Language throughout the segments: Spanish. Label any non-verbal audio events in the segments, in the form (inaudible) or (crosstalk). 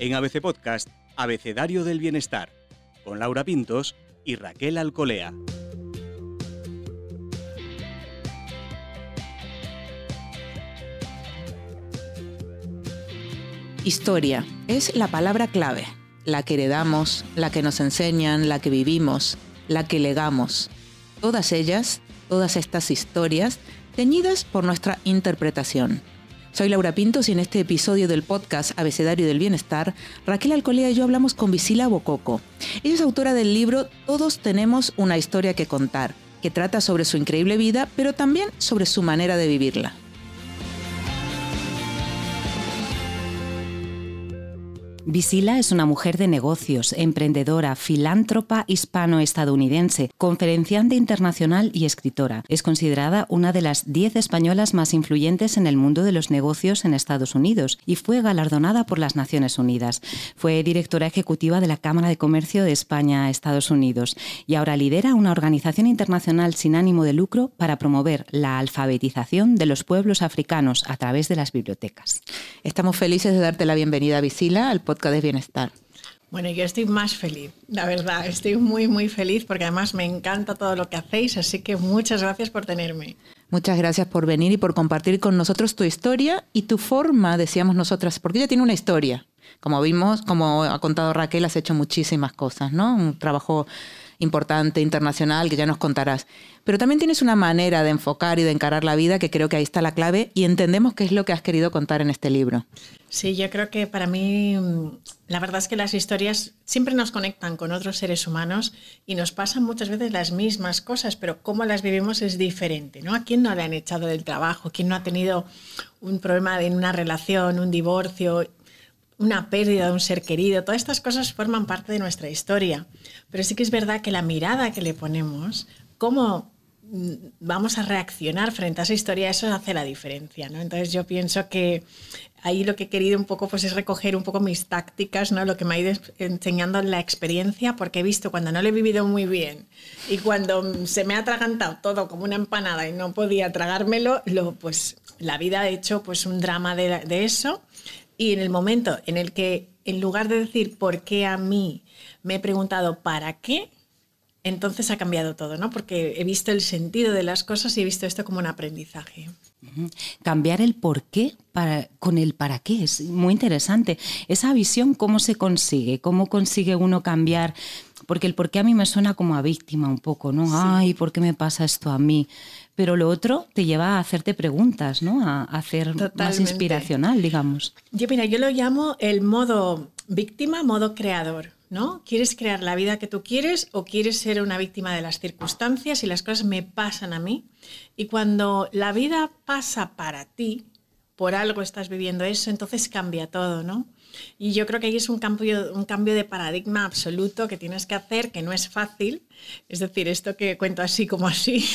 En ABC Podcast, Abecedario del Bienestar, con Laura Pintos y Raquel Alcolea. Historia es la palabra clave, la que heredamos, la que nos enseñan, la que vivimos, la que legamos. Todas ellas, todas estas historias, teñidas por nuestra interpretación. Soy Laura Pintos y en este episodio del podcast Abecedario del Bienestar, Raquel Alcolea y yo hablamos con Visila Bococo. Ella es autora del libro Todos tenemos una historia que contar, que trata sobre su increíble vida, pero también sobre su manera de vivirla. Visila es una mujer de negocios, emprendedora, filántropa hispano-estadounidense, conferenciante internacional y escritora. Es considerada una de las 10 españolas más influyentes en el mundo de los negocios en Estados Unidos y fue galardonada por las Naciones Unidas. Fue directora ejecutiva de la Cámara de Comercio de España-Estados Unidos y ahora lidera una organización internacional sin ánimo de lucro para promover la alfabetización de los pueblos africanos a través de las bibliotecas. Estamos felices de darte la bienvenida, Visila, al podcast de Bienestar. Bueno, yo estoy más feliz, la verdad, estoy muy, muy feliz porque además me encanta todo lo que hacéis, así que muchas gracias por tenerme. Muchas gracias por venir y por compartir con nosotros tu historia y tu forma, decíamos nosotras, porque ella tiene una historia. Como vimos, como ha contado Raquel, has hecho muchísimas cosas, ¿no? Un trabajo importante, internacional, que ya nos contarás. Pero también tienes una manera de enfocar y de encarar la vida que creo que ahí está la clave y entendemos qué es lo que has querido contar en este libro. Sí, yo creo que para mí la verdad es que las historias siempre nos conectan con otros seres humanos y nos pasan muchas veces las mismas cosas, pero cómo las vivimos es diferente, ¿no? ¿A quién no le han echado del trabajo? ¿Quién no ha tenido un problema en una relación, un divorcio? Una pérdida de un ser querido, todas estas cosas forman parte de nuestra historia. Pero sí que es verdad que la mirada que le ponemos, cómo mm, vamos a reaccionar frente a esa historia, eso hace la diferencia. ¿no? Entonces yo pienso que ahí lo que he querido un poco pues es recoger un poco mis tácticas, ¿no? lo que me ha ido enseñando la experiencia, porque he visto cuando no lo he vivido muy bien y cuando se me ha atragantado todo como una empanada y no podía tragármelo, lo, pues la vida ha hecho pues un drama de, de eso y en el momento en el que, en lugar de decir por qué a mí, me he preguntado para qué, entonces ha cambiado todo, ¿no? Porque he visto el sentido de las cosas y he visto esto como un aprendizaje. Cambiar el por qué para, con el para qué es muy interesante. Esa visión, ¿cómo se consigue? ¿Cómo consigue uno cambiar? Porque el por qué a mí me suena como a víctima un poco, ¿no? Ay, ¿por qué me pasa esto a mí? Pero lo otro te lleva a hacerte preguntas, ¿no? A, hacer más inspiracional, digamos. Yo, mira, yo lo llamo el modo víctima, modo creador, ¿no? ¿Quieres crear la vida que tú quieres o quieres ser una víctima de las circunstancias y las cosas me pasan a mí? Y cuando la vida pasa para ti, por algo estás viviendo eso, entonces cambia todo, ¿no? Y yo creo que ahí es un cambio, un cambio de paradigma absoluto que tienes que hacer, que no es fácil. Es decir, esto que cuento así como así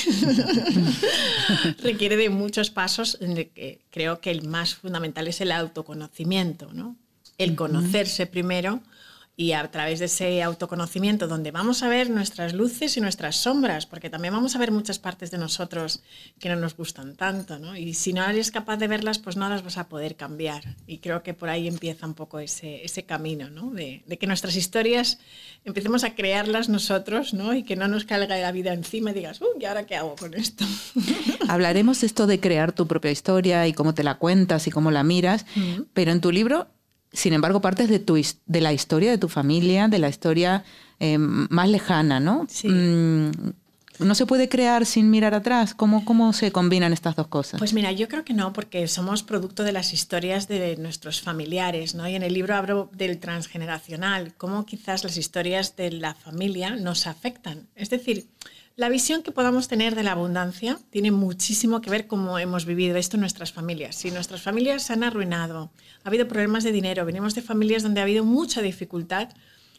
(laughs) requiere de muchos pasos. En el que creo que el más fundamental es el autoconocimiento, ¿no? El conocerse primero y a través de ese autoconocimiento donde vamos a ver nuestras luces y nuestras sombras, porque también vamos a ver muchas partes de nosotros que no nos gustan tanto, ¿no? Y si no eres capaz de verlas, pues no las vas a poder cambiar. Y creo que por ahí empieza un poco ese, ese camino, ¿no? De, de, que nuestras historias empecemos a crearlas nosotros, ¿no? Y que no nos caiga la vida encima y digas, uy, ¿y ahora qué hago con esto? (laughs) Hablaremos esto de crear tu propia historia y cómo te la cuentas y cómo la miras, pero en tu libro sin embargo, partes de, tu, de la historia de tu familia, de la historia eh, más lejana, ¿no? Sí. Mm, ¿No se puede crear sin mirar atrás? ¿Cómo, ¿Cómo se combinan estas dos cosas? Pues mira, yo creo que no, porque somos producto de las historias de nuestros familiares, ¿no? Y en el libro hablo del transgeneracional, cómo quizás las historias de la familia nos afectan. Es decir, la visión que podamos tener de la abundancia tiene muchísimo que ver cómo hemos vivido esto en nuestras familias. Si nuestras familias se han arruinado, ha habido problemas de dinero, venimos de familias donde ha habido mucha dificultad,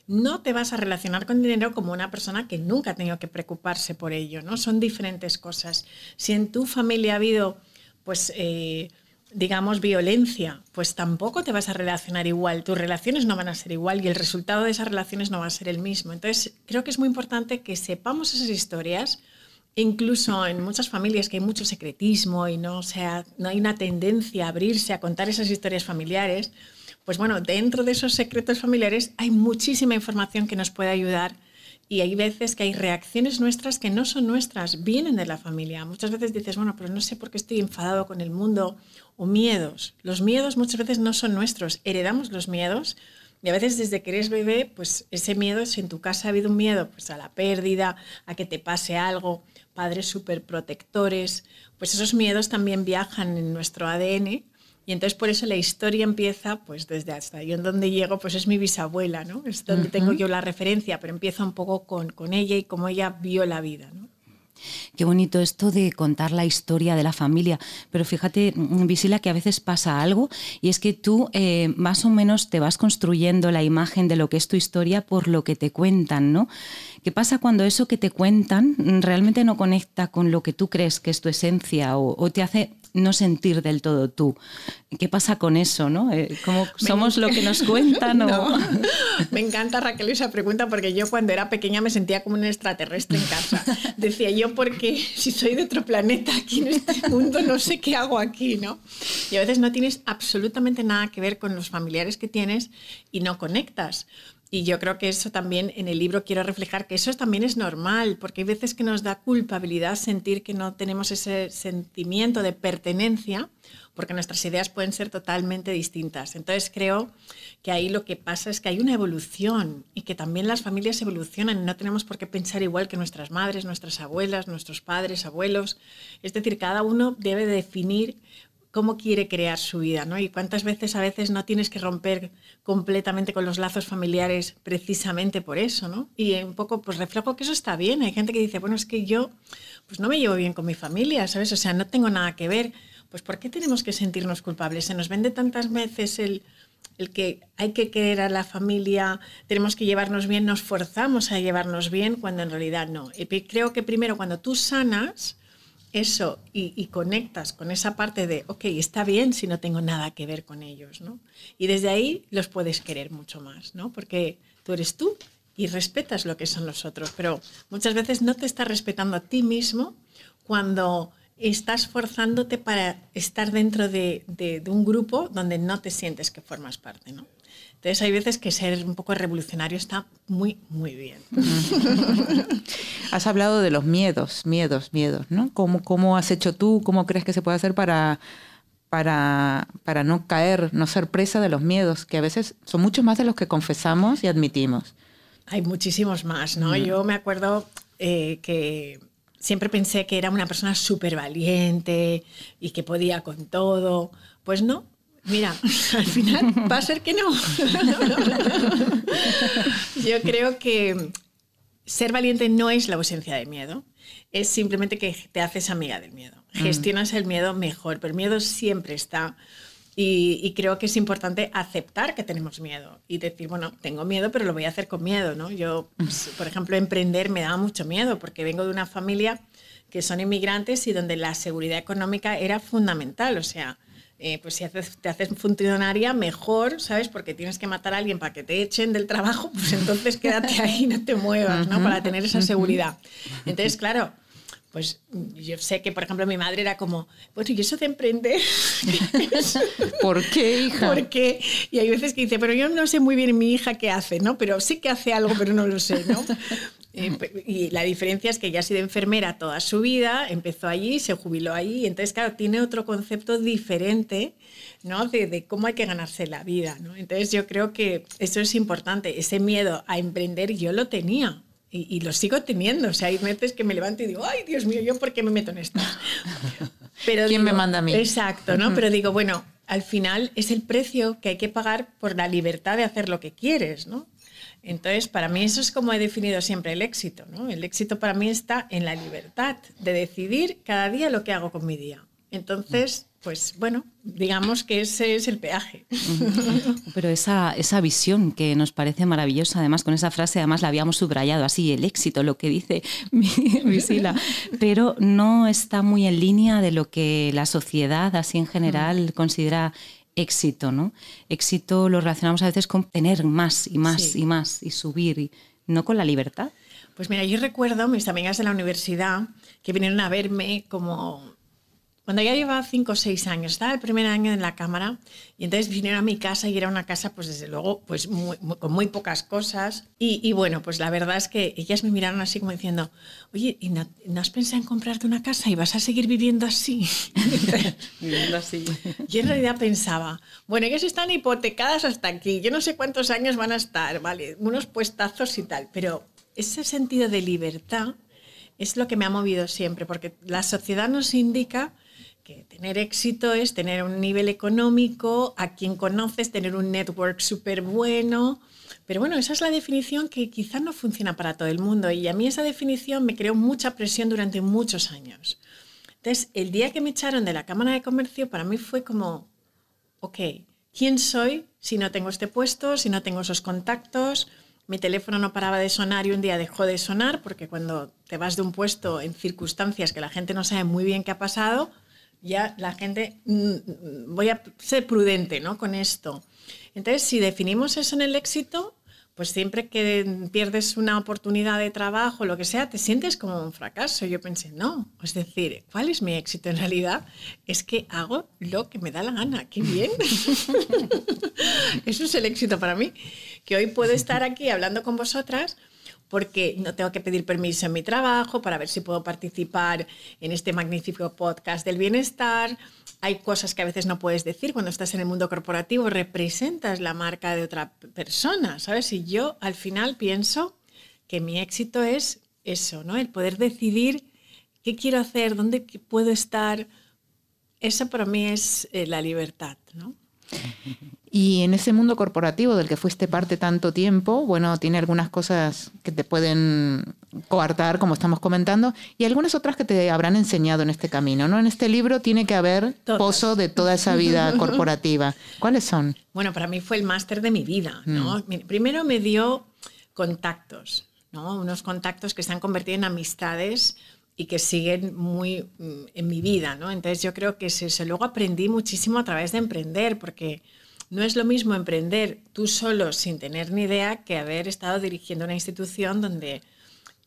no te vas a relacionar con dinero como una persona que nunca ha tenido que preocuparse por ello, ¿no? Son diferentes cosas. Si en tu familia ha habido, pues, eh, digamos, violencia, pues tampoco te vas a relacionar igual, tus relaciones no van a ser igual y el resultado de esas relaciones no va a ser el mismo. Entonces, creo que es muy importante que sepamos esas historias, incluso en muchas familias que hay mucho secretismo y no, sea, no hay una tendencia a abrirse a contar esas historias familiares, pues bueno, dentro de esos secretos familiares hay muchísima información que nos puede ayudar y hay veces que hay reacciones nuestras que no son nuestras, vienen de la familia. Muchas veces dices, bueno, pero no sé por qué estoy enfadado con el mundo o miedos. Los miedos muchas veces no son nuestros, heredamos los miedos y a veces desde que eres bebé, pues ese miedo, si en tu casa ha habido un miedo pues a la pérdida, a que te pase algo, padres súper protectores, pues esos miedos también viajan en nuestro ADN y entonces por eso la historia empieza, pues desde hasta yo en donde llego, pues es mi bisabuela, ¿no? Es donde tengo yo la referencia, pero empieza un poco con, con ella y cómo ella vio la vida, ¿no? Qué bonito esto de contar la historia de la familia. Pero fíjate, mm, Visila, que a veces pasa algo y es que tú eh, más o menos te vas construyendo la imagen de lo que es tu historia por lo que te cuentan, ¿no? ¿Qué pasa cuando eso que te cuentan realmente no conecta con lo que tú crees que es tu esencia o, te hace no sentir del todo tú. ¿Qué pasa con eso? ¿no? Eh, ¿Cómo somos lo que nos cuentan? (laughs) No. Me encanta Raquel esa pregunta porque yo cuando era pequeña me sentía como un extraterrestre en casa. Decía yo, porque (laughs) si soy de otro planeta aquí en este mundo, no sé qué hago aquí, ¿no? Y a veces no tienes absolutamente nada que ver con los familiares que tienes y no conectas. Y yo creo que eso también en el libro quiero reflejar que eso también es normal, porque hay veces que nos da culpabilidad sentir que no tenemos ese sentimiento de pertenencia, porque nuestras ideas pueden ser totalmente distintas. Entonces creo que ahí lo que pasa es que hay una evolución y que también las familias evolucionan no tenemos por qué pensar igual que nuestras madres, nuestras abuelas, nuestros padres, abuelos. Es decir, cada uno debe definir cómo quiere crear su vida, ¿no? Y cuántas veces a veces no tienes que romper completamente con los lazos familiares precisamente por eso, ¿no? Y un poco pues reflejo que eso está bien. Hay gente que dice, bueno, es que yo pues no me llevo bien con mi familia, ¿sabes? O sea, no tengo nada que ver. Pues ¿por qué tenemos que sentirnos culpables? Se nos vende tantas veces el, el que hay que querer a la familia, tenemos que llevarnos bien, nos forzamos a llevarnos bien cuando en realidad no. Y creo que primero cuando tú sanas, eso y, conectas con esa parte de, ok, está bien si no tengo nada que ver con ellos, ¿no? Y desde ahí los puedes querer mucho más, ¿no? Porque tú eres tú y respetas lo que son los otros, pero muchas veces no te estás respetando a ti mismo cuando estás forzándote para estar dentro de, de un grupo donde no te sientes que formas parte, ¿no? Entonces hay veces que ser un poco revolucionario está muy, muy bien. (laughs) has hablado de los miedos, miedos, miedos, ¿no? ¿Cómo, ¿Cómo has hecho tú? ¿Cómo crees que se puede hacer para, para, para no caer, no ser presa de los miedos, que a veces son muchos más de los que confesamos y admitimos? Hay muchísimos más, ¿no? Yo me acuerdo eh, que siempre pensé que era una persona súper valiente y que podía con todo. Pues no, Mira, (laughs) al final va a ser que no. (laughs) Yo creo que ser valiente no es la ausencia de miedo, es simplemente que te haces amiga del miedo. Mm. Gestionas el miedo mejor, pero el miedo siempre está. Y, creo que es importante aceptar que tenemos miedo y decir, bueno, tengo miedo, pero lo voy a hacer con miedo, ¿no? Yo, pues, por ejemplo, emprender me daba mucho miedo porque vengo de una familia que son inmigrantes y donde la seguridad económica era fundamental, o sea, eh, pues si te haces funcionaria, mejor, ¿sabes? Porque tienes que matar a alguien para que te echen del trabajo, pues entonces quédate ahí, no te muevas, ¿no? Para tener esa seguridad. Entonces, claro, pues yo sé que, por ejemplo, mi madre era como, bueno, ¿y eso de emprender? (laughs) ¿Por qué, hija? ¿Por qué? Y hay veces que dice, pero yo no sé muy bien mi hija qué hace, ¿no? Pero sí que hace algo, pero no lo sé, ¿no? (laughs) Eh, y la diferencia es que ella ha sido enfermera toda su vida, empezó allí, se jubiló allí, y entonces, claro, tiene otro concepto diferente ¿no? de, cómo hay que ganarse la vida. ¿no? Entonces, yo creo que eso es importante. Ese miedo a emprender yo lo tenía. Y, lo sigo teniendo. O sea, hay veces que me levanto y digo, ay, Dios mío, ¿yo por qué me meto en esto? (laughs) Pero ¿Quién me manda a mí? Exacto, ¿no? Pero digo, bueno, al final es el precio que hay que pagar por la libertad de hacer lo que quieres, ¿no? Entonces, para mí eso es como he definido siempre el éxito. ¿no? El éxito para mí está en la libertad de decidir cada día lo que hago con mi día. Entonces, pues bueno, digamos que ese es el peaje. Pero esa, esa visión que nos parece maravillosa, además con esa frase, además la habíamos subrayado así, el éxito, lo que dice Visila, (laughs) pero no está muy en línea de lo que la sociedad así en general considera éxito, ¿no? Éxito lo relacionamos a veces con tener más y más y más y subir, y no con la libertad. Pues mira, yo recuerdo mis amigas de la universidad que vinieron a verme como cuando ya llevaba cinco o seis años, estaba el primer año en la cámara y entonces vinieron a mi casa y era una casa, pues desde luego, pues con muy pocas cosas. Y, bueno, pues la verdad es que ellas me miraron así como diciendo, oye, ¿y no, has pensado en comprarte una casa y vas a seguir viviendo así? (laughs) viviendo así. (laughs) Yo en realidad pensaba, bueno, ellas están hipotecadas hasta aquí, yo no sé cuántos años van a estar, ¿vale? Unos puestazos y tal, pero ese sentido de libertad es lo que me ha movido siempre, porque la sociedad nos indica que tener éxito es tener un nivel económico, a quien conoces, tener un network súper bueno. Pero bueno, esa es la definición que quizás no funciona para todo el mundo y a mí esa definición me creó mucha presión durante muchos años. Entonces, el día que me echaron de la Cámara de Comercio, para mí fue como, ok, ¿quién soy si no tengo este puesto, si no tengo esos contactos? Mi teléfono no paraba de sonar y un día dejó de sonar porque cuando te vas de un puesto en circunstancias que la gente no sabe muy bien qué ha pasado, ya la gente, mm, mm, voy a ser prudente ¿no? con esto. Entonces, si definimos eso en el éxito, pues siempre que pierdes una oportunidad de trabajo, lo que sea, te sientes como un fracaso. Yo pensé, no, es decir, ¿cuál es mi éxito en realidad? Es que hago lo que me da la gana, qué bien. (laughs) Eso es el éxito para mí, que hoy puedo estar aquí hablando con vosotras porque no tengo que pedir permiso en mi trabajo para ver si puedo participar en este magnífico podcast del bienestar. Hay cosas que a veces no puedes decir cuando estás en el mundo corporativo, representas la marca de otra persona, ¿sabes? Y yo al final pienso que mi éxito es eso, ¿no? El poder decidir qué quiero hacer, dónde puedo estar. Eso para mí es eh, la libertad, ¿no? Y en ese mundo corporativo del que fuiste parte tanto tiempo, bueno, tiene algunas cosas que te pueden coartar, como estamos comentando, y algunas otras que te habrán enseñado en este camino, ¿no? En este libro tiene que haber pozo de toda esa vida (laughs) corporativa. ¿Cuáles son? Bueno, para mí fue el máster de mi vida, ¿no? Mm. Primero me dio contactos, ¿no? Unos contactos que se han convertido en amistades y que siguen muy mm, en mi vida, ¿no? Entonces yo creo que eso. Luego aprendí muchísimo a través de emprender, porque no es lo mismo emprender tú solo sin tener ni idea que haber estado dirigiendo una institución donde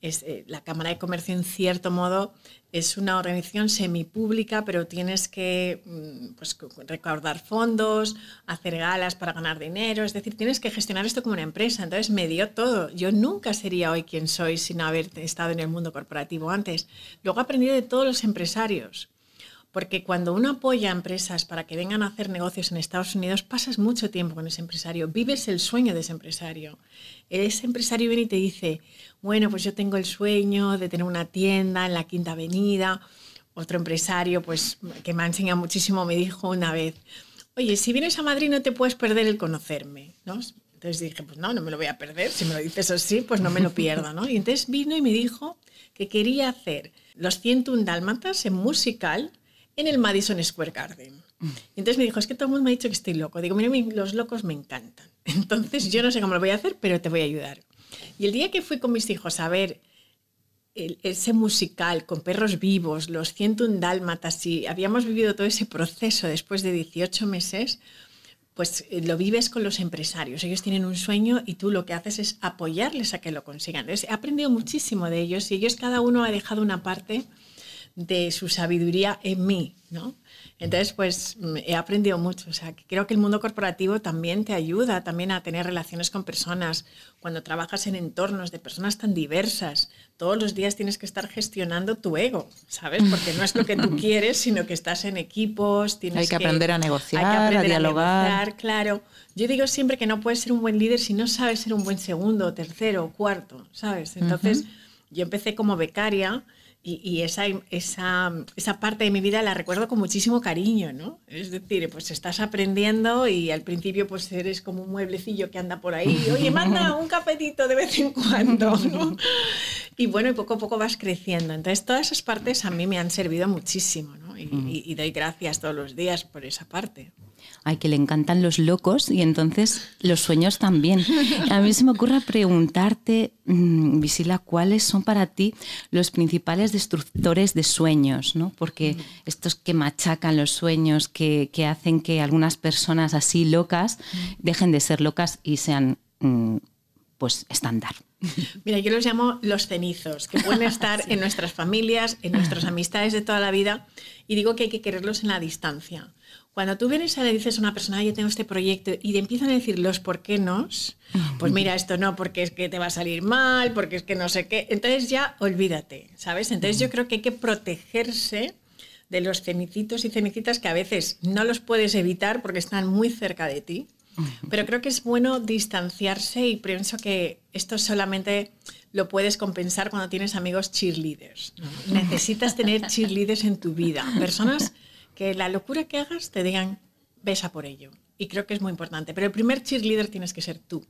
eh, la Cámara de Comercio en cierto modo es una organización semipública, pero tienes que mm, pues, recaudar fondos, hacer galas para ganar dinero, es decir, tienes que gestionar esto como una empresa. Entonces me dio todo. Yo nunca sería hoy quien soy sin haber estado en el mundo corporativo antes. Luego aprendí de todos los empresarios. Porque cuando uno apoya a empresas para que vengan a hacer negocios en Estados Unidos, pasas mucho tiempo con ese empresario, vives el sueño de ese empresario. Ese empresario viene y te dice, bueno, pues yo tengo el sueño de tener una tienda en la Quinta Avenida. Otro empresario, pues que me ha enseñado muchísimo, me dijo una vez, oye, si vienes a Madrid no te puedes perder el conocerme, ¿no? Entonces dije, pues no, no me lo voy a perder. Si me lo dices así, pues no me lo pierdo, ¿no? Y entonces vino y me dijo que quería hacer los 101 dálmatas en musical en el Madison Square Garden. Y entonces me dijo, es que todo el mundo me ha dicho que estoy loco. Digo, mira, los locos me encantan. (laughs) Entonces yo no sé cómo lo voy a hacer, pero te voy a ayudar. Y el día que fui con mis hijos a ver ese musical con perros vivos, los 101 dálmatas, y habíamos vivido todo ese proceso después de 18 meses, pues eh, lo vives con los empresarios. Ellos tienen un sueño y tú lo que haces es apoyarles a que lo consigan. he aprendido muchísimo de ellos y ellos cada uno ha dejado una parte de su sabiduría en mí, ¿no? Entonces, pues mm, he aprendido mucho. O sea, creo que el mundo corporativo también te ayuda también a tener relaciones con personas. Cuando trabajas en entornos de personas tan diversas, todos los días tienes que estar gestionando tu ego, ¿sabes? Porque no es lo que tú (laughs) quieres, sino que estás en equipos, tienes hay que, aprender a negociar, a dialogar. claro. Yo digo siempre que no puedes ser un buen líder si no sabes ser un buen segundo, tercero, cuarto, ¿sabes? Entonces, yo empecé como becaria y, esa, esa, esa, parte de mi vida la recuerdo con muchísimo cariño, ¿no? Es decir, pues estás aprendiendo y al principio pues eres como un mueblecillo que anda por ahí, oye, manda un cafetito de vez en cuando, ¿no? Y bueno, y poco a poco vas creciendo. Entonces todas esas partes a mí me han servido muchísimo, ¿no? y doy gracias todos los días por esa parte ay, que le encantan los locos y entonces los sueños también. A mí se me ocurre preguntarte, mm, Visila, ¿cuáles son para ti los principales destructores de sueños? ¿no? Porque estos que machacan los sueños, que, hacen que algunas personas así locas dejen de ser locas y sean mm, pues estándar. (laughs) Mira, yo los llamo los cenizos, que pueden (laughs) estar en nuestras familias, en nuestras amistades de toda la vida, y digo que hay que quererlos en la distancia. Cuando tú vienes a le dices a una persona, yo tengo este proyecto, y te empiezan a decir los por qué no, pues mira, esto no, porque es que te va a salir mal, porque es que no sé qué, entonces ya olvídate, ¿sabes? Entonces yo creo que hay que protegerse de los cenicitos y cenicitas que a veces no los puedes evitar porque están muy cerca de ti pero creo que es bueno distanciarse y pienso que esto solamente lo puedes compensar cuando tienes amigos cheerleaders. Necesitas tener cheerleaders en tu vida, personas que la locura que hagas te digan, besa por ello. Y creo que es muy importante. Pero el primer cheerleader tienes que ser tú.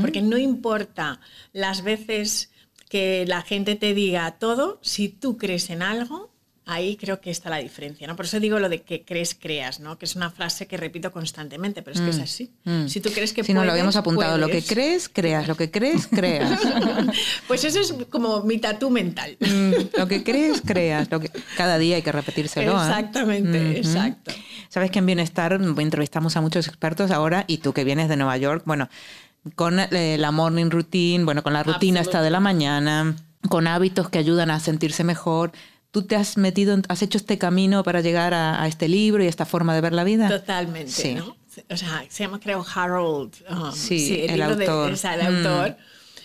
Porque no importa las veces que la gente te diga todo, si tú crees en algo, Ahí creo que está la diferencia, ¿no? Por eso digo lo de que crees, creas, ¿no? Que es una frase que repito constantemente, pero es que es mm, así. Mm. Si tú crees que Si no lo habíamos apuntado, lo que crees, creas, lo que crees, creas. (laughs) pues eso es como mi tatú mental. Mm, lo que crees, creas. Lo que... Cada día hay que repetírselo. ¿eh? Exactamente, exacto. Sabes que en bienestar entrevistamos a muchos expertos ahora y tú que vienes de Nueva York, bueno, con eh, la morning routine, bueno, con la rutina esta de la mañana, con hábitos que ayudan a sentirse mejor tú te has metido, has hecho este camino para llegar a, este libro y a esta forma de ver la vida. Totalmente, sí. ¿no? O sea, se llama creo Harold. Um, sí, el, autor. De, el autor.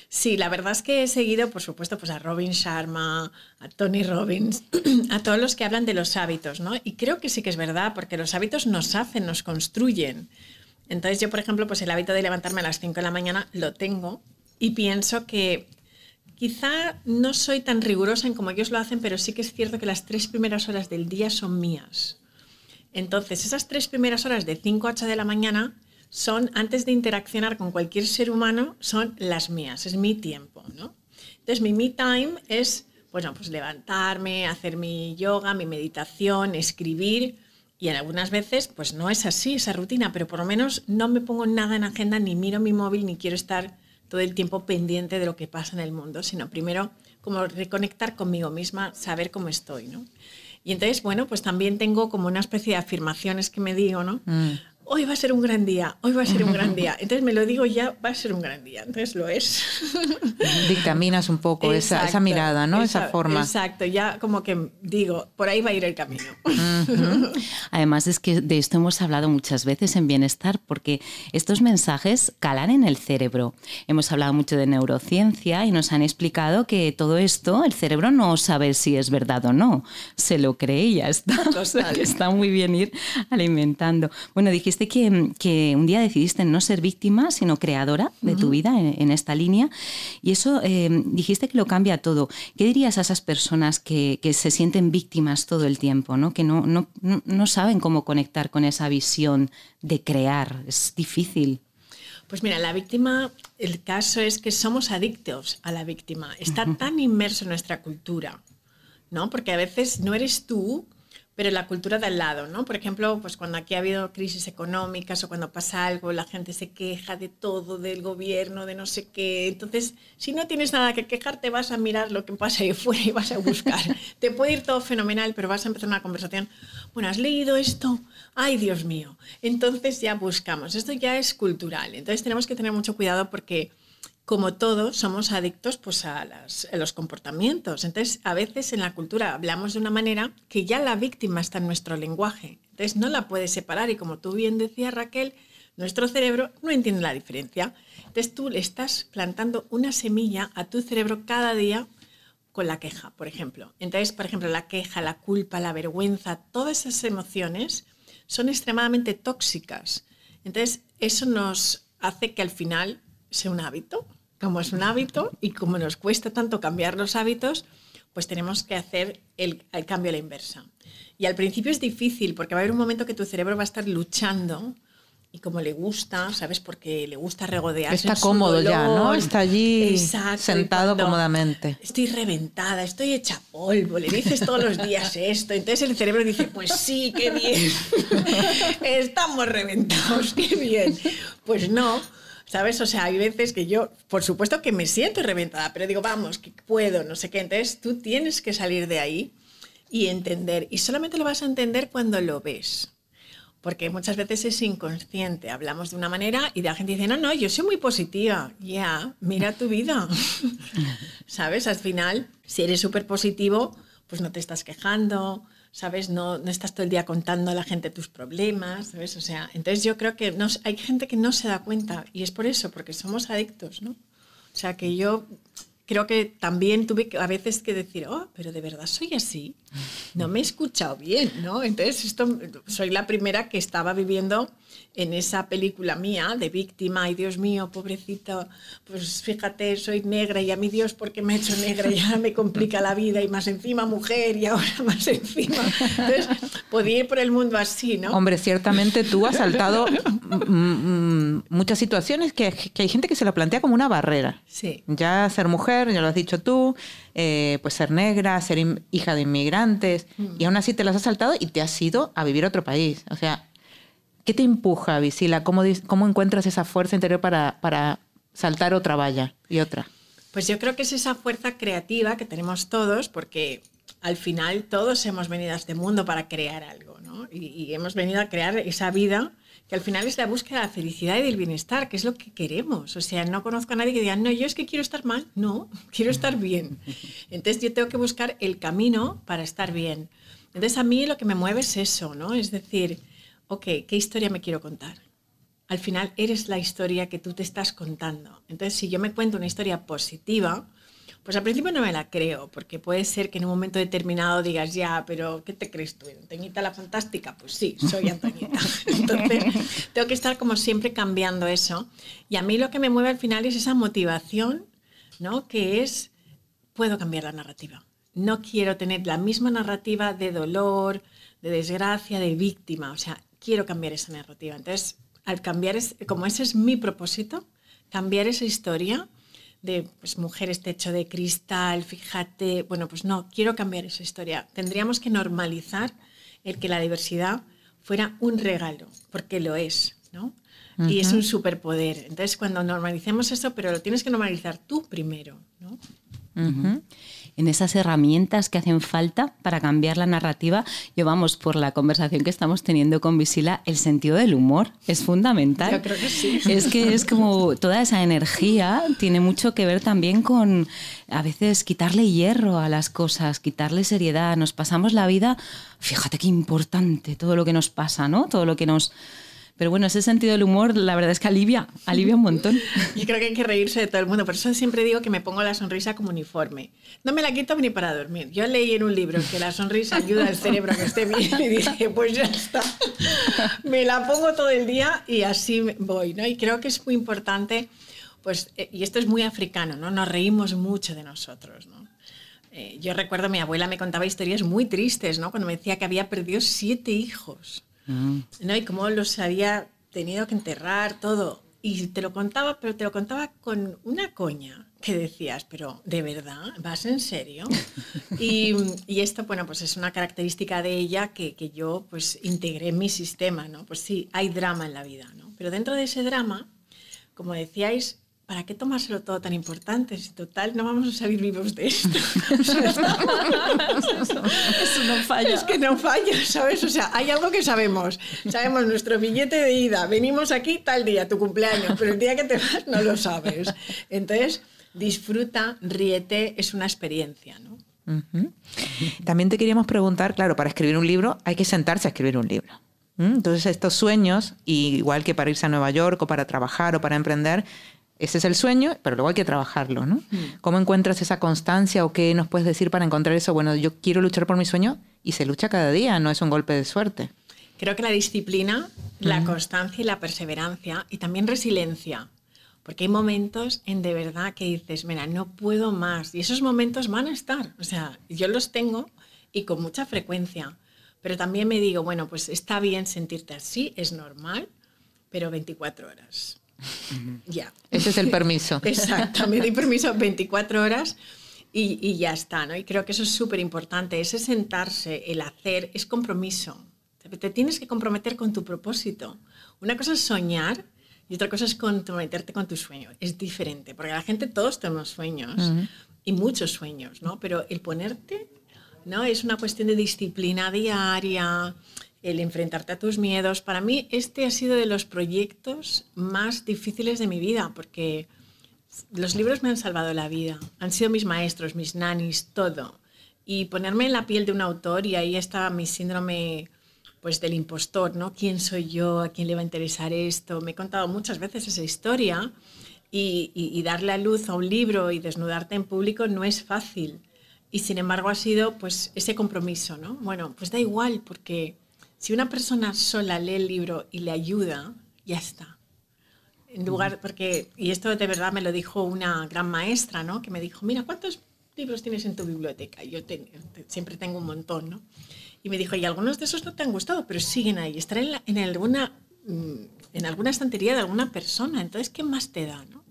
Sí, la verdad es que he seguido, por supuesto, pues a Robin Sharma, a Tony Robbins, (clears throat) a todos los que hablan de los hábitos, ¿no? Y creo que sí que es verdad, porque los hábitos nos hacen, nos construyen. Entonces yo, por ejemplo, pues el hábito de levantarme a las 5 de la mañana lo tengo y pienso que Quizá no soy tan rigurosa en como ellos lo hacen, pero sí que es cierto que las tres primeras horas del día son mías. Entonces, esas tres primeras horas de 5 a 8 de la mañana son, antes de interaccionar con cualquier ser humano, son las mías, es mi tiempo, ¿no? Entonces, mi me time es, bueno, pues levantarme, hacer mi yoga, mi meditación, escribir, y en algunas veces, pues no es así esa rutina, pero por lo menos no me pongo nada en agenda, ni miro mi móvil, ni quiero estar todo el tiempo pendiente de lo que pasa en el mundo, sino primero como reconectar conmigo misma, saber cómo estoy, ¿no? Y entonces, bueno, pues también tengo como una especie de afirmaciones que me digo, ¿no? Mm hoy va a ser un gran día, hoy va a ser un gran día. (laughs) Entonces me lo digo ya, va a ser un gran día. Entonces lo es. (laughs) Dictaminas un poco esa, esa, mirada, ¿no? Esa, forma. Exacto, ya como que digo, por ahí va a ir el camino. (laughs) Además es que de esto hemos hablado muchas veces en Bienestar, porque estos mensajes calan en el cerebro. Hemos hablado mucho de neurociencia y nos han explicado que todo esto, el cerebro no sabe si es verdad o no. Se lo cree y ya está. está muy bien ir alimentando. Bueno, dijiste que, un día decidiste no ser víctima, sino creadora de tu vida en, esta línea. Y eso eh, dijiste que lo cambia todo. ¿Qué dirías a esas personas que, se sienten víctimas todo el tiempo, ¿no? que no, no, no saben cómo conectar con esa visión de crear? Es difícil. Pues mira, la víctima, el caso es que somos adictos a la víctima. Está tan inmerso en nuestra cultura, ¿no? Porque a veces no eres tú pero la cultura de al lado, ¿no? Por ejemplo, pues cuando aquí ha habido crisis económicas o cuando pasa algo, la gente se queja de todo, del gobierno, de no sé qué. Entonces, si no tienes nada que quejarte, vas a mirar lo que pasa ahí (laughs) fuera y vas a buscar. Te puede ir todo fenomenal, pero vas a empezar una conversación. Bueno, ¿has leído esto? Ay, Dios mío. Entonces ya buscamos. Esto ya es cultural. Entonces tenemos que tener mucho cuidado porque como todos, somos adictos pues, a, los comportamientos. Entonces, a veces en la cultura hablamos de una manera que ya la víctima está en nuestro lenguaje. Entonces, no la puedes separar y como tú bien decías, Raquel, nuestro cerebro no entiende la diferencia. Entonces, tú le estás plantando una semilla a tu cerebro cada día con la queja, por ejemplo. Entonces, por ejemplo, la queja, la culpa, la vergüenza, todas esas emociones son extremadamente tóxicas. Entonces, eso nos hace que al final sea un hábito como es un hábito y como nos cuesta tanto cambiar los hábitos, pues tenemos que hacer el, cambio a la inversa. Y al principio es difícil porque va a haber un momento que tu cerebro va a estar luchando y como le gusta, ¿sabes? Porque le gusta regodearse. Está cómodo ya, ¿no? Está allí sentado cómodamente. Estoy reventada, estoy hecha polvo, le dices todos los días esto. Entonces el cerebro dice, pues sí, qué bien. (laughs) Estamos reventados, qué bien. Pues no, ¿Sabes? O sea, hay veces que yo, por supuesto que me siento reventada, pero digo, vamos, que puedo, no sé qué. Entonces tú tienes que salir de ahí y entender. Y solamente lo vas a entender cuando lo ves. porque muchas veces es inconsciente. Hablamos de una manera y la gente dice, no, no, yo soy muy positiva. Ya, mira tu vida. (laughs) ¿Sabes? Al final, si eres súper positivo, pues no te estás quejando, ¿sabes? No, no, estás todo el día contando a la gente tus problemas, ¿sabes? O sea, entonces yo creo que no, hay gente que no se da cuenta y es por eso, porque somos adictos, ¿no? O sea, que yo creo que también tuve a veces que decir, oh, pero de verdad soy así. No me he escuchado bien, ¿no? Entonces, esto, soy la primera que estaba viviendo en esa película mía de víctima, y Dios mío, pobrecito, pues fíjate, soy negra y a mí Dios, ¿por qué me he hecho negra? Y ahora me complica la vida y más encima mujer y ahora (laughs) más encima. Entonces, podía ir por el mundo así, ¿no? Hombre, ciertamente tú has saltado muchas situaciones que, que, hay gente que se lo plantea como una barrera. Sí. Ya ser mujer, ya lo has dicho tú, eh, pues ser negra, ser hija de inmigrantes, mm. y aún así te las has saltado y te has ido a vivir a otro país. O sea, ¿Qué te empuja, Visila? ¿Cómo, cómo encuentras esa fuerza interior para, para saltar otra valla y otra? Pues yo creo que es esa fuerza creativa que tenemos todos, porque al final todos hemos venido a este mundo para crear algo, ¿no? Y, hemos venido a crear esa vida que al final es la búsqueda de la felicidad y del bienestar, que es lo que queremos. O sea, no conozco a nadie que diga, no, yo es que quiero estar mal, no, (laughs) quiero estar bien. Entonces yo tengo que buscar el camino para estar bien. Entonces a mí lo que me mueve es eso, ¿no? Es decir, ok, ¿qué historia me quiero contar? Al final eres la historia que tú te estás contando. Entonces, si yo me cuento una historia positiva, pues al principio no me la creo, porque puede ser que en un momento determinado digas, ya, pero ¿qué te crees tú? ¿Antoñita la fantástica? Pues sí, soy Antoñita. (laughs) Entonces, tengo que estar como siempre cambiando eso. Y a mí lo que me mueve al final es esa motivación, ¿no? Que es, puedo cambiar la narrativa. No quiero tener la misma narrativa de dolor, de desgracia, de víctima. O sea, quiero cambiar esa narrativa. Entonces, al cambiar, como ese es mi propósito, cambiar esa historia de pues, mujeres techo de cristal, fíjate, bueno, pues no, quiero cambiar esa historia. Tendríamos que normalizar el que la diversidad fuera un regalo, porque lo es, ¿no? Y es un superpoder. Entonces, cuando normalicemos eso, pero lo tienes que normalizar tú primero, ¿no? En esas herramientas que hacen falta para cambiar la narrativa. Yo vamos, por la conversación que estamos teniendo con Visila, el sentido del humor es fundamental. Yo creo que sí. Es que es como toda esa energía tiene mucho que ver también con a veces quitarle hierro a las cosas, quitarle seriedad. Nos pasamos la vida, fíjate qué importante todo lo que nos pasa, ¿no? Todo lo que nos pero bueno, ese sentido del humor, la verdad es que alivia, alivia un montón. (laughs) Yo creo que hay que reírse de todo el mundo. Por eso siempre digo que me pongo la sonrisa como uniforme. No me la quito ni para dormir. Yo leí en un libro que la sonrisa ayuda al cerebro a que esté bien y dije, pues ya está. Me la pongo todo el día y así voy, ¿no? Y creo que es muy importante, pues, eh, y esto es muy africano, ¿no? Nos reímos mucho de nosotros, ¿no? Eh, yo recuerdo, mi abuela me contaba historias muy tristes, ¿no? Cuando me decía que había perdido siete hijos. Mm. ¿no? Y cómo los había tenido que enterrar, todo. Y te lo contaba, pero te lo contaba con una coña que decías, pero ¿de verdad? ¿Vas en serio? (laughs) y, y, esto, bueno, pues es una característica de ella que, que, yo pues integré en mi sistema, ¿no? Pues sí, hay drama en la vida, ¿no? Pero dentro de ese drama, como decíais, ¿para qué tomárselo todo tan importante? Si total no vamos a salir vivos de esto. (laughs) eso, no falla. Es que no falla, ¿sabes? O sea, hay algo que sabemos. Sabemos nuestro billete de ida. Venimos aquí tal día, tu cumpleaños, pero el día que te vas no lo sabes. Entonces, disfruta, ríete, es una experiencia, ¿no? También te queríamos preguntar, claro, para escribir un libro hay que sentarse a escribir un libro. Entonces estos sueños, igual que para irse a Nueva York o para trabajar o para emprender, ese es el sueño, pero luego hay que trabajarlo, ¿no? Mm. ¿Cómo encuentras esa constancia o qué nos puedes decir para encontrar eso? Bueno, yo quiero luchar por mi sueño y se lucha cada día, no es un golpe de suerte. Creo que la disciplina, la constancia y la perseverancia y también resiliencia. Porque hay momentos en de verdad que dices, mira, no puedo más. Y esos momentos van a estar. O sea, yo los tengo y con mucha frecuencia. Pero también me digo, bueno, pues está bien sentirte así, es normal, pero 24 horas. Ya. Ese es el permiso. (laughs) Exacto, me doy permiso 24 horas y, y ya está, ¿no? Y creo que eso es súper importante. Ese sentarse, el hacer, es compromiso. Te tienes que comprometer con tu propósito. Una cosa es soñar y otra cosa es comprometerte con tu sueño. Es diferente, porque la gente todos tenemos sueños y muchos sueños, ¿no? Pero el ponerte, ¿no? Es una cuestión de disciplina diaria, el enfrentarte a tus miedos. Para mí este ha sido de los proyectos más difíciles de mi vida porque los libros me han salvado la vida. Han sido mis maestros, mis nanis, todo. Y ponerme en la piel de un autor y ahí está mi síndrome pues del impostor, ¿no? ¿Quién soy yo? ¿A quién le va a interesar esto? Me he contado muchas veces esa historia y, y, darle a luz a un libro y desnudarte en público no es fácil. Y sin embargo ha sido pues ese compromiso, ¿no? Bueno, pues da igual porque si una persona sola lee el libro y le ayuda, ya está. En lugar, porque, y esto de verdad me lo dijo una gran maestra, ¿no? Que me dijo, mira, ¿cuántos libros tienes en tu biblioteca? Yo siempre tengo un montón, ¿no? Y me dijo, y algunos de esos no te han gustado, pero siguen ahí, están en, en, alguna, mm, en alguna estantería de alguna persona, entonces, ¿qué más te da? ¿no?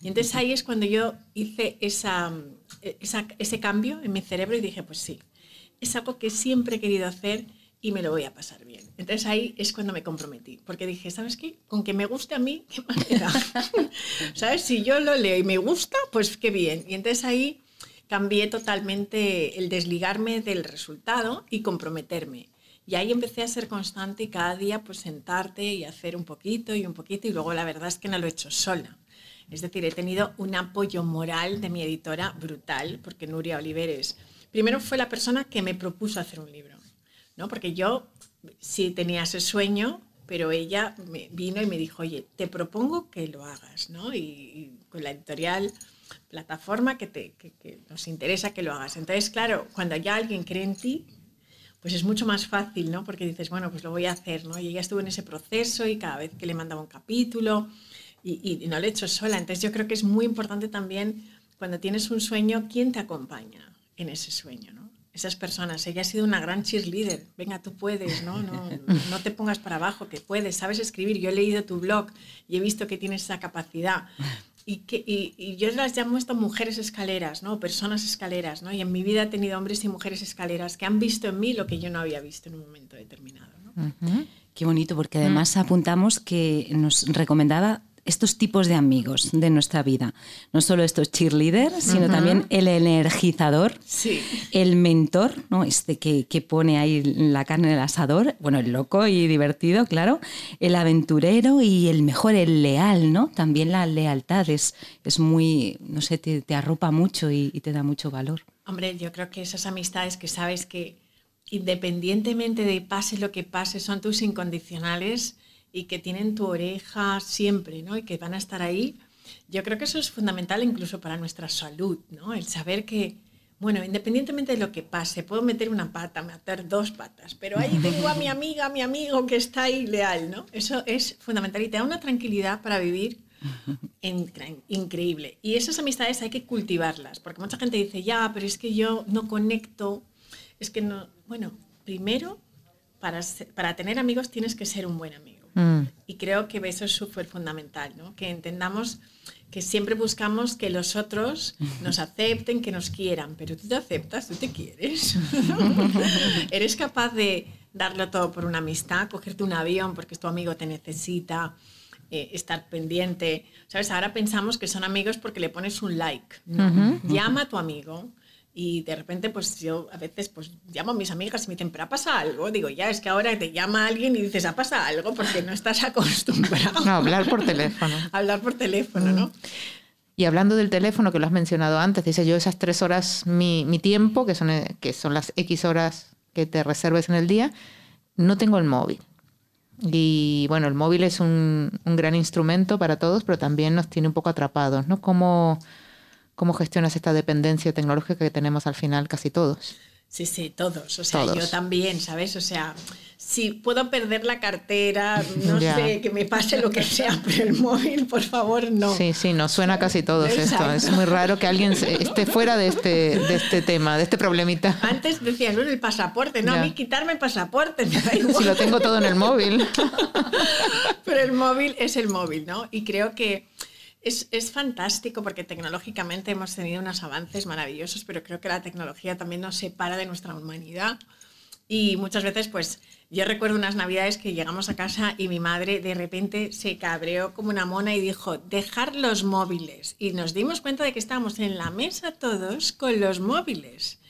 Y entonces ahí es cuando yo hice esa, esa, ese cambio en mi cerebro y dije, pues sí, es algo que siempre he querido hacer y me lo voy a pasar bien. Entonces ahí es cuando me comprometí, porque dije, ¿sabes qué? Con que me guste a mí, ¿qué da? (laughs) ¿Sabes? Si yo lo leo y me gusta, pues qué bien. Y entonces ahí cambié totalmente el desligarme del resultado y comprometerme. Y ahí empecé a ser constante y cada día pues sentarte y hacer un poquito y un poquito y luego la verdad es que no lo he hecho sola. Es decir, he tenido un apoyo moral de mi editora brutal porque Nuria Oliveres primero fue la persona que me propuso hacer un libro, Porque yo sí tenía ese sueño, pero ella vino y me dijo, oye, te propongo que lo hagas, ¿no? Y, con la editorial plataforma que, te, que, nos interesa que lo hagas. Entonces, claro, cuando ya alguien cree en ti, pues es mucho más fácil, ¿no? Porque dices, bueno, pues lo voy a hacer, ¿no? Y ella estuvo en ese proceso y cada vez que le mandaba un capítulo y, no lo he hecho sola. Entonces yo creo que es muy importante también cuando tienes un sueño, ¿quién te acompaña en ese sueño. Esas personas. Ella ha sido una gran cheerleader. Venga, tú puedes, ¿no? No, (laughs) no te pongas para abajo, que puedes, sabes escribir. Yo he leído tu blog y he visto que tienes esa capacidad y, que, y, yo las llamo esto mujeres escaleras, ¿no? Personas escaleras, ¿no? Y en mi vida he tenido hombres y mujeres escaleras que han visto en mí lo que yo no había visto en un momento determinado, ¿no? Qué bonito, porque además mm. apuntamos que nos recomendaba estos tipos de amigos de nuestra vida. No solo estos cheerleaders, sino también el energizador, el mentor, ¿no? este que, que, pone ahí la carne en el asador, bueno, el loco y divertido, claro, el aventurero y el mejor, el leal, ¿no? También la lealtad es, es muy, no sé, te, te arropa mucho y, y te da mucho valor. Hombre, yo creo que esas amistades que sabes que independientemente de pase lo que pase, son tus incondicionales, y que tienen tu oreja siempre, ¿no? Y que van a estar ahí. Yo creo que eso es fundamental incluso para nuestra salud, ¿no? El saber que, bueno, independientemente de lo que pase, puedo meter una pata, meter dos patas, pero ahí (laughs) tengo a mi amiga, a mi amigo que está ahí leal, ¿no? Eso es fundamental y te da una tranquilidad para vivir (laughs) increíble. Y esas amistades hay que cultivarlas, porque mucha gente dice, ya, pero es que yo no conecto, es que no, bueno, primero, para, para tener amigos tienes que ser un buen amigo. Mm. Y creo que eso es súper fundamental, ¿no? que entendamos que siempre buscamos que los otros (laughs) nos acepten, que nos quieran, pero tú te aceptas, tú te quieres. (laughs) Eres capaz de darlo todo por una amistad, cogerte un avión porque tu amigo te necesita, eh, estar pendiente. ¿Sabes? Ahora pensamos que son amigos porque le pones un like. Llama a tu amigo, y de repente, pues yo a veces pues llamo a mis amigas y me dicen, pero ha pasado algo. Digo, ya es que ahora te llama alguien y dices, ha pasado algo porque no estás (laughs) acostumbrado. No, hablar por teléfono. (laughs) hablar por teléfono, ¿no? Y hablando del teléfono, que lo has mencionado antes, dice yo esas tres horas, mi, mi tiempo, que son, eh, que son las X horas que te reserves en el día, no tengo el móvil. Y bueno, el móvil es un, un gran instrumento para todos, pero también nos tiene un poco atrapados, ¿no? Como ¿Cómo gestionas esta dependencia tecnológica que tenemos al final casi todos? Sí, sí, todos. O sea, yo también, ¿sabes? O sea, si puedo perder la cartera, (laughs) no sé, que me pase lo que sea, pero el móvil, por favor, no. Sí, sí, nos suena casi todos esto. Es muy raro que alguien esté fuera de este, de este tema, de este problemita. Antes decías, bueno, el pasaporte, no, a mí quitarme el pasaporte, me da igual. (laughs) Si lo tengo todo en el móvil. (laughs) pero el móvil es el móvil, ¿no? Y creo que es, es, fantástico porque tecnológicamente hemos tenido unos avances maravillosos, pero creo que la tecnología también nos separa de nuestra humanidad. Y muchas veces, pues, yo recuerdo unas navidades que llegamos a casa y mi madre de repente se cabreó como una mona y dijo, dejar los móviles. Y nos dimos cuenta de que estábamos en la mesa todos con los móviles.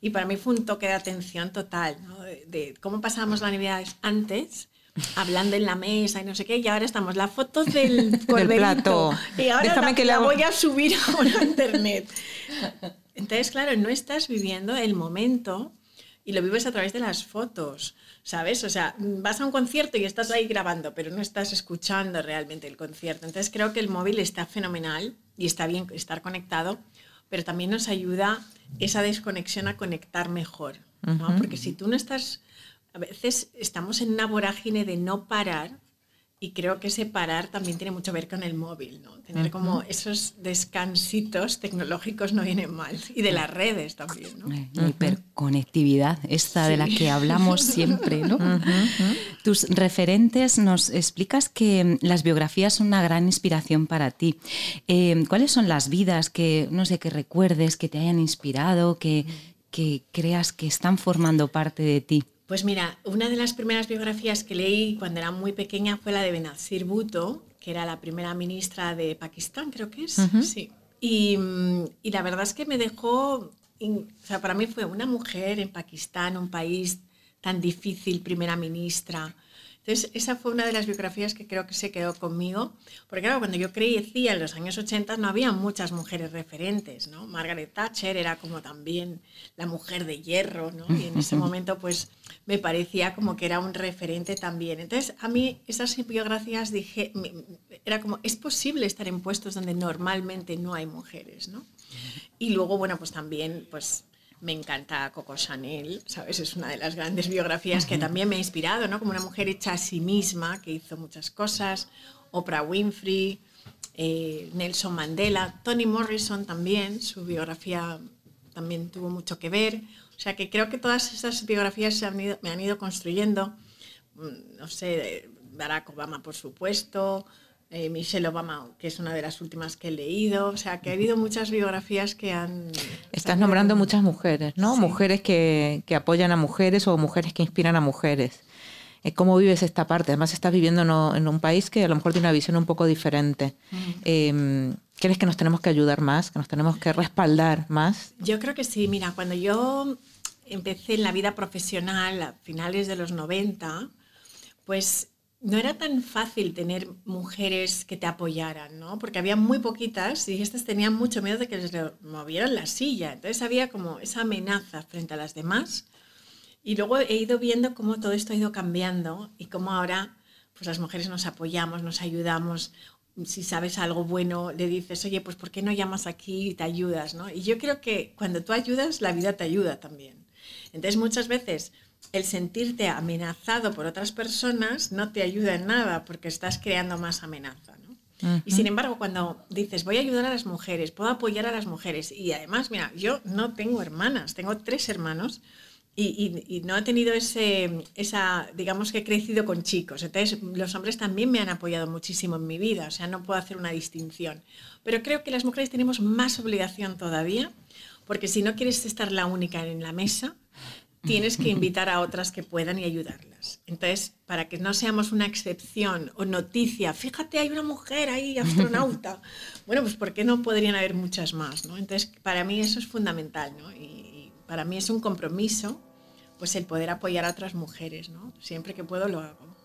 Y para mí fue un toque de atención total, de, cómo pasábamos la Navidad antes hablando en la mesa y no sé qué, y ahora estamos las fotos del (laughs) corderito. plato. Y ahora Déjame la, que la la- voy a subir (laughs) ahora a internet. Entonces, claro, no estás viviendo el momento y lo vives a través de las fotos, ¿sabes? O sea, vas a un concierto y estás ahí grabando, pero no estás escuchando realmente el concierto. Entonces, creo que el móvil está fenomenal y está bien estar conectado, pero también nos ayuda esa desconexión a conectar mejor, ¿no? Porque si tú no estás, a veces estamos en una vorágine de no parar y creo que ese parar también tiene mucho que ver con el móvil, ¿no? Tener como esos descansitos tecnológicos no vienen mal y de las redes también, ¿no? Eh, La hiperconectividad, esta de la que hablamos siempre, ¿no? Tus referentes, nos explicas que mm, las biografías son una gran inspiración para ti. Eh, ¿Cuáles son las vidas que, no sé, que recuerdes, que te hayan inspirado, que, que creas que están formando parte de ti? Pues mira, una de las primeras biografías que leí cuando era muy pequeña fue la de Benazir Bhutto, que era la primera ministra de Pakistán, creo que es. Sí. Y, mm, y la verdad es que me dejó, o sea, para mí fue una mujer en Pakistán, un país tan difícil, primera ministra. Entonces, esa fue una de las biografías que creo que se quedó conmigo, porque claro, cuando yo crecía en los años 80 no había muchas mujeres referentes, ¿no? Margaret Thatcher era como también la mujer de hierro, ¿no? Y en ese (laughs) momento, pues, me parecía como que era un referente también. Entonces, a mí esas biografías dije, era como, es posible estar en puestos donde normalmente no hay mujeres, ¿no? Y luego, bueno, pues también, pues me encanta Coco Chanel, ¿sabes? Es una de las grandes biografías que también me ha inspirado, ¿no? Como una mujer hecha a sí misma, que hizo muchas cosas. Oprah Winfrey, eh, Nelson Mandela, Toni Morrison también, su biografía también tuvo mucho que ver. O sea que creo que todas esas biografías se han ido- me han ido construyendo, mm, no sé, Barack Obama, por supuesto, eh, Michelle Obama, que es una de las últimas que he leído. O sea, que ha habido muchas biografías que han... Estás nombrando muchas mujeres, ¿no? Sí. Mujeres que, que apoyan a mujeres o mujeres que inspiran a mujeres. Eh, ¿Cómo vives esta parte? Además, estás viviendo no- en un país que a lo mejor tiene una visión un poco diferente. Eh, ¿Crees que nos tenemos que ayudar más? ¿Que nos tenemos que respaldar más? Yo creo que sí. Mira, cuando yo empecé en la vida profesional a finales de los 90, pues no era tan fácil tener mujeres que te apoyaran, ¿no? Porque había muy poquitas y estas tenían mucho miedo de que les movieran la silla. Entonces había como esa amenaza frente a las demás. Y luego he ido viendo cómo todo esto ha ido cambiando y cómo ahora pues las mujeres nos apoyamos, nos ayudamos. Si sabes algo bueno, le dices, oye, pues ¿por qué no llamas aquí y te ayudas? ¿no? Y yo creo que cuando tú ayudas, la vida te ayuda también. Entonces muchas veces el sentirte amenazado por otras personas no te ayuda en nada porque estás creando más amenaza. ¿no? Y sin embargo, cuando dices, voy a ayudar a las mujeres, puedo apoyar a las mujeres, y además, mira, yo no tengo hermanas, tengo tres hermanos, y, y- y no he tenido ese, esa, digamos que he crecido con chicos. Entonces, los hombres también me han apoyado muchísimo en mi vida, o sea, no puedo hacer una distinción. Pero creo que las mujeres tenemos más obligación todavía, porque si no quieres estar la única en la mesa, tienes que (laughs) invitar a otras que puedan y ayudarlas. Entonces, para que no seamos una excepción o noticia, fíjate, hay una mujer ahí, (laughs) astronauta. bueno, pues ¿por qué no podrían haber muchas más? ¿no? Entonces, para mí eso es fundamental, ¿no? Y, y para mí es un compromiso, pues el poder apoyar a otras mujeres, ¿no? Siempre que puedo lo hago.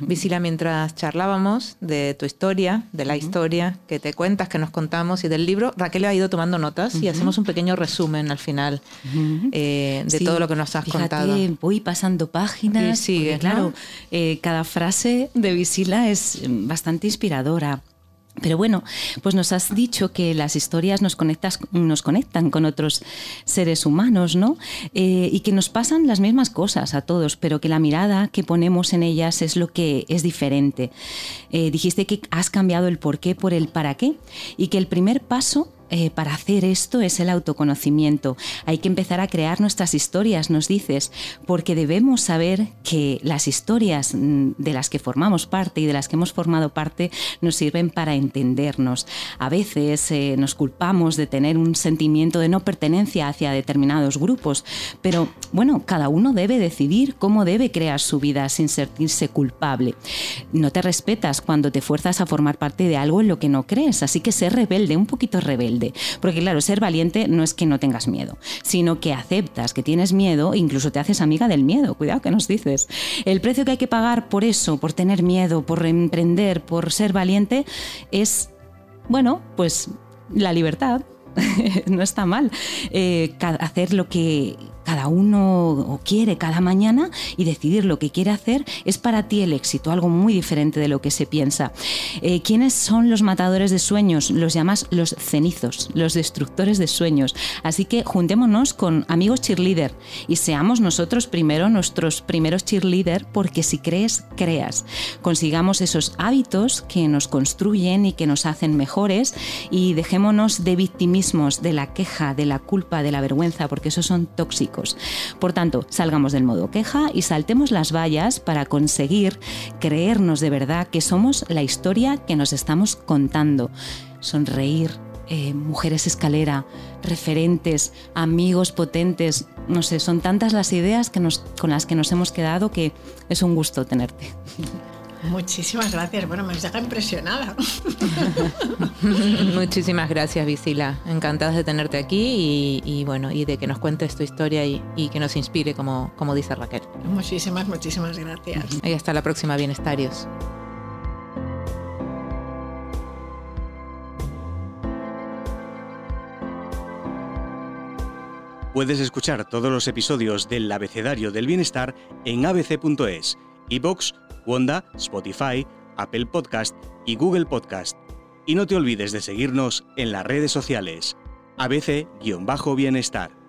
Visila, mientras charlábamos de tu historia, de la historia que te cuentas, que nos contamos y del libro, Raquel ha ido tomando notas y hacemos un pequeño resumen al final eh, de Sí, todo lo que nos has fíjate, contado. Voy pasando páginas. Y sigues, porque, claro, ¿no? eh, cada frase de Visila es mm, bastante inspiradora. Pero bueno, pues nos has dicho que las historias nos, conectas, nos conectan con otros seres humanos, ¿no? Eh, y que nos pasan las mismas cosas a todos, pero que la mirada que ponemos en ellas es lo que es diferente. Eh, dijiste que has cambiado el por qué por el para qué y que el primer paso eh, para hacer esto es el autoconocimiento. Hay que empezar a crear nuestras historias, nos dices, porque debemos saber que las historias mm, de las que formamos parte y de las que hemos formado parte nos sirven para entendernos. A veces eh, nos culpamos de tener un sentimiento de no pertenencia hacia determinados grupos, pero bueno, cada uno debe decidir cómo debe crear su vida sin sentirse culpable. No te respetas cuando te fuerzas a formar parte de algo en lo que no crees, así que sé rebelde, un poquito rebelde Porque claro, ser valiente no es que no tengas miedo, sino que aceptas que tienes miedo e incluso te haces amiga del miedo. Cuidado que nos dices. El precio que hay que pagar por eso, por tener miedo, por emprender, por ser valiente, es, bueno, pues la libertad. (laughs) no está mal eh, hacer lo que cada uno quiere cada mañana y decidir lo que quiere hacer es para ti el éxito, algo muy diferente de lo que se piensa. Eh, ¿Quiénes son los matadores de sueños? Los llamas los cenizos, los destructores de sueños. Así que juntémonos con amigos cheerleader y seamos nosotros primero nuestros primeros cheerleader porque si crees, creas. Consigamos esos hábitos que nos construyen y que nos hacen mejores y dejémonos de victimismos, de la queja, de la culpa, de la vergüenza, porque esos son tóxicos. Por tanto, salgamos del modo queja y saltemos las vallas para conseguir creernos de verdad que somos la historia que nos estamos contando. Sonreír, eh, mujeres escalera, referentes, amigos potentes, no sé, son tantas las ideas que con las que nos hemos quedado que es un gusto tenerte. Muchísimas gracias. Bueno, me has dejado impresionada. (laughs) Muchísimas gracias, Visila. Encantadas de tenerte aquí y, bueno, y de que nos cuentes tu historia y, que nos inspire, como, como dice Raquel. Muchísimas, muchísimas gracias. Y hasta la próxima, Bienestarios. Puedes escuchar todos los episodios del Abecedario del Bienestar en abc.es, iBox Wanda, Spotify, Apple Podcast y Google Podcast. Y no te olvides de seguirnos en las redes sociales. ABC-Bienestar.